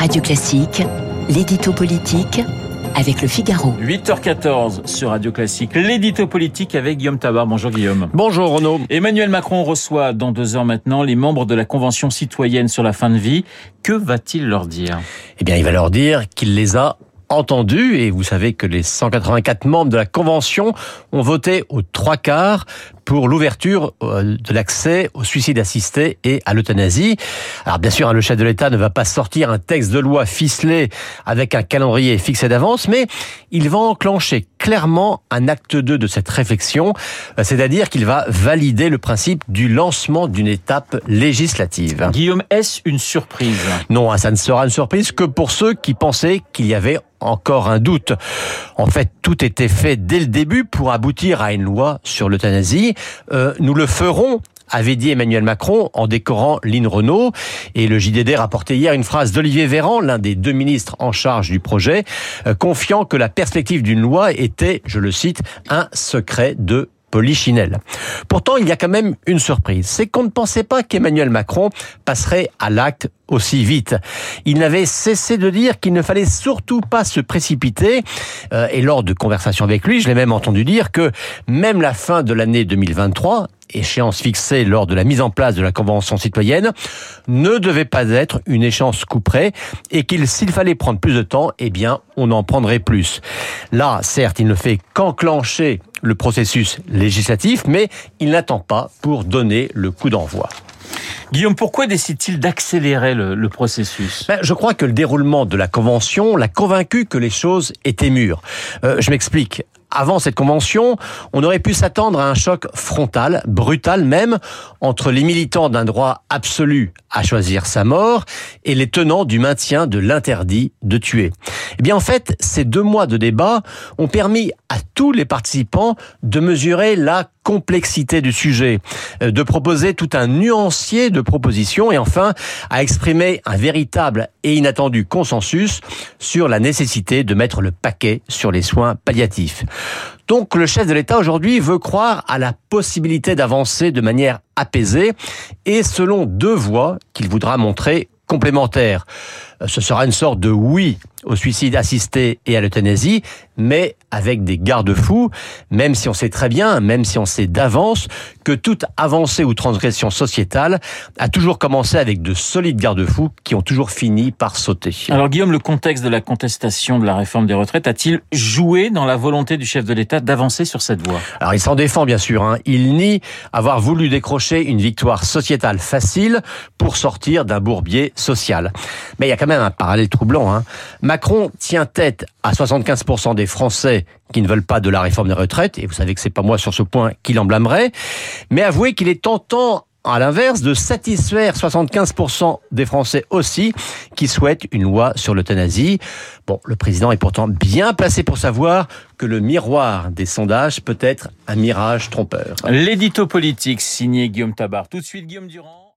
Radio Classique, l'édito politique avec le Figaro. 8h14 sur Radio Classique, l'édito politique avec Guillaume Tabar. Bonjour Guillaume. Bonjour Renaud. Emmanuel Macron reçoit dans deux heures maintenant les membres de la Convention citoyenne sur la fin de vie. Que va-t-il leur dire? Eh bien, il va leur dire qu'il les a entendu et vous savez que les 184 membres de la Convention ont voté aux trois quarts pour l'ouverture euh, de l'accès au suicide assisté et à l'euthanasie. Alors bien sûr, hein, le chef de l'État ne va pas sortir un texte de loi ficelé avec un calendrier fixé d'avance, mais il va enclencher clairement un acte 2 de cette réflexion, euh, c'est-à-dire qu'il va valider le principe du lancement d'une étape législative. Guillaume, est-ce une surprise? Non, ça ne sera une surprise que pour ceux qui pensaient qu'il y avait encore un doute. En fait, tout était fait dès le début pour aboutir à une loi sur l'euthanasie. Euh, nous le ferons avait dit Emmanuel Macron en décorant Lynn Renault. Et le JDD rapportait hier une phrase d'Olivier Véran, l'un des deux ministres en charge du projet, euh, confiant que la perspective d'une loi était, je le cite, un secret de Polichinelle. Pourtant, il y a quand même une surprise. C'est qu'on ne pensait pas qu'Emmanuel Macron passerait à l'acte aussi vite. Il n'avait cessé de dire qu'il ne fallait surtout pas se précipiter. Euh, et lors de conversations avec lui, je l'ai même entendu dire que même la fin de l'année 2023, échéance fixée lors de la mise en place de la Convention citoyenne, ne devait pas être une échéance couperée et qu'il, s'il fallait prendre plus de temps, eh bien, on en prendrait plus. Là, certes, il ne fait qu'enclencher le processus législatif, mais il n'attend pas pour donner le coup d'envoi. Guillaume, pourquoi décide-t-il d'accélérer le, processus? Ben, Je crois que le déroulement de la Convention l'a convaincu que les choses étaient mûres. Euh, je m'explique avant cette convention, on aurait pu s'attendre à un choc frontal, brutal même, entre les militants d'un droit absolu à choisir sa mort et les tenants du maintien de l'interdit de tuer. Eh bien, en fait, ces deux mois de débat ont permis à tous les participants de mesurer la complexité du sujet, euh, de proposer tout un nuancier de propositions et enfin à exprimer un véritable et inattendu consensus sur la nécessité de mettre le paquet sur les soins palliatifs. Donc le chef de l'État aujourd'hui veut croire à la possibilité d'avancer de manière apaisée et selon deux voies qu'il voudra montrer complémentaires. Euh, ce sera une sorte de oui au suicide assisté et à l'euthanasie, mais avec des garde-fous, même si on sait très bien, même si on sait d'avance, que toute avancée ou transgression sociétale a toujours commencé avec de solides garde-fous qui ont toujours fini par sauter. Alors Guillaume, le contexte de la contestation de la réforme des retraites a-t-il joué dans la volonté du chef de l'État d'avancer sur cette voie? Alors il s'en défend bien sûr, hein. il nie avoir voulu décrocher une victoire sociétale facile pour sortir d'un bourbier social. Mais il y a quand même un parallèle troublant. Hein. Macron tient tête à 75% des Français qui ne veulent pas de la réforme des retraites, et vous savez que c'est pas moi sur ce point qui l'en blâmerait, mais avouez qu'il est tentant à l'inverse, de satisfaire 75% des Français aussi qui souhaitent une loi sur l'euthanasie. Bon, le président est pourtant bien placé pour savoir que le miroir des sondages peut être un mirage trompeur. L'édito politique signé Guillaume Tabar. Tout de suite, Guillaume Durand.